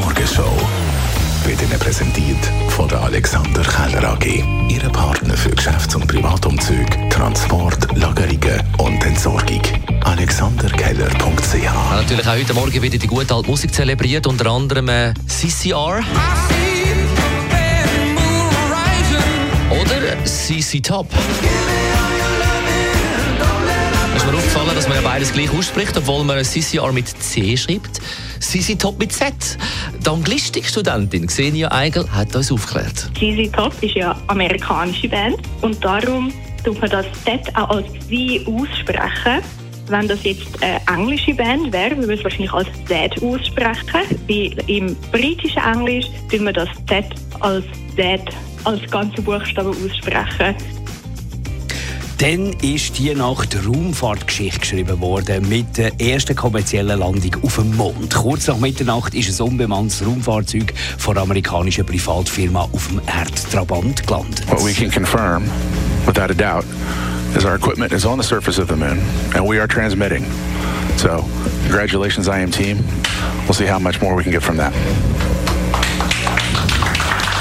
Morgenshow wird Ihnen präsentiert von der Alexander Keller AG. Ihre Partner für Geschäfts- und Privatumzüge, Transport, Lagerungen und Entsorgung. AlexanderKeller.ch natürlich auch heute Morgen wieder die gute alte Musik zelebriert, unter anderem äh, CCR oder CC Top. Man ja beides gleich ausspricht, obwohl man CCR mit C schreibt, CC Top mit Z. Die Anglistikstudentin Xenia Eigel hat uns aufgeklärt. ZZ Top ist ja eine amerikanische Band und darum tut man das Z auch als Sie aussprechen. Wenn das jetzt eine englische Band wäre, würde man es wahrscheinlich als Z aussprechen. Weil im britischen Englisch tut man das Z als Z als ganze Buchstaben aussprechen. Dann ist die Nacht Raumfahrtgeschichte geschrieben worden mit der ersten kommerziellen Landung auf dem Mond. Kurz nach Mitternacht ist ein unbemanntes Raumfahrzeug von der amerikanischen Privatfirma auf dem Erdtrabant gelandet. What we can confirm, without a doubt, is our equipment is on the surface of the moon and we are transmitting. So, congratulations, IM team. We'll see how much more we can get from that.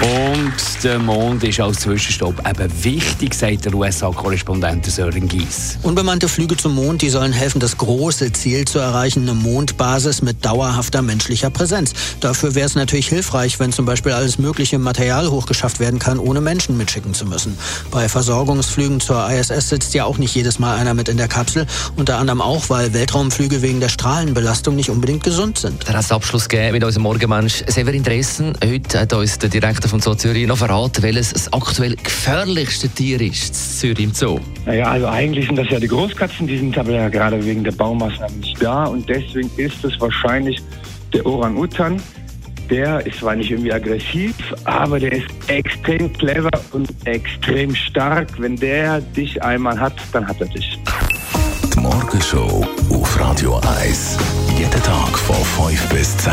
Und der Mond ist als Zwischenstopp eben wichtig, sagt der USA-Korrespondent Sören Gies. Unbemannte Flüge zum Mond, die sollen helfen, das große Ziel zu erreichen, eine Mondbasis mit dauerhafter menschlicher Präsenz. Dafür wäre es natürlich hilfreich, wenn zum Beispiel alles mögliche Material hochgeschafft werden kann, ohne Menschen mitschicken zu müssen. Bei Versorgungsflügen zur ISS sitzt ja auch nicht jedes Mal einer mit in der Kapsel, unter anderem auch, weil Weltraumflüge wegen der Strahlenbelastung nicht unbedingt gesund sind. Der hat Abschluss gegeben mit unserem Morgenmensch Severin Dressen. Heute hat uns der Direktor von Zoo Zürich noch verraten, welches das aktuell gefährlichste Tier ist in Zürich im Zoo. Naja, also eigentlich sind das ja die Großkatzen, die sind aber ja gerade wegen der Baumaßnahmen nicht da und deswegen ist es wahrscheinlich der Orang-Utan. Der ist zwar nicht irgendwie aggressiv, aber der ist extrem clever und extrem stark. Wenn der dich einmal hat, dann hat er dich. Die Morgenshow auf Radio 1. Jeden Tag von 5 bis 10.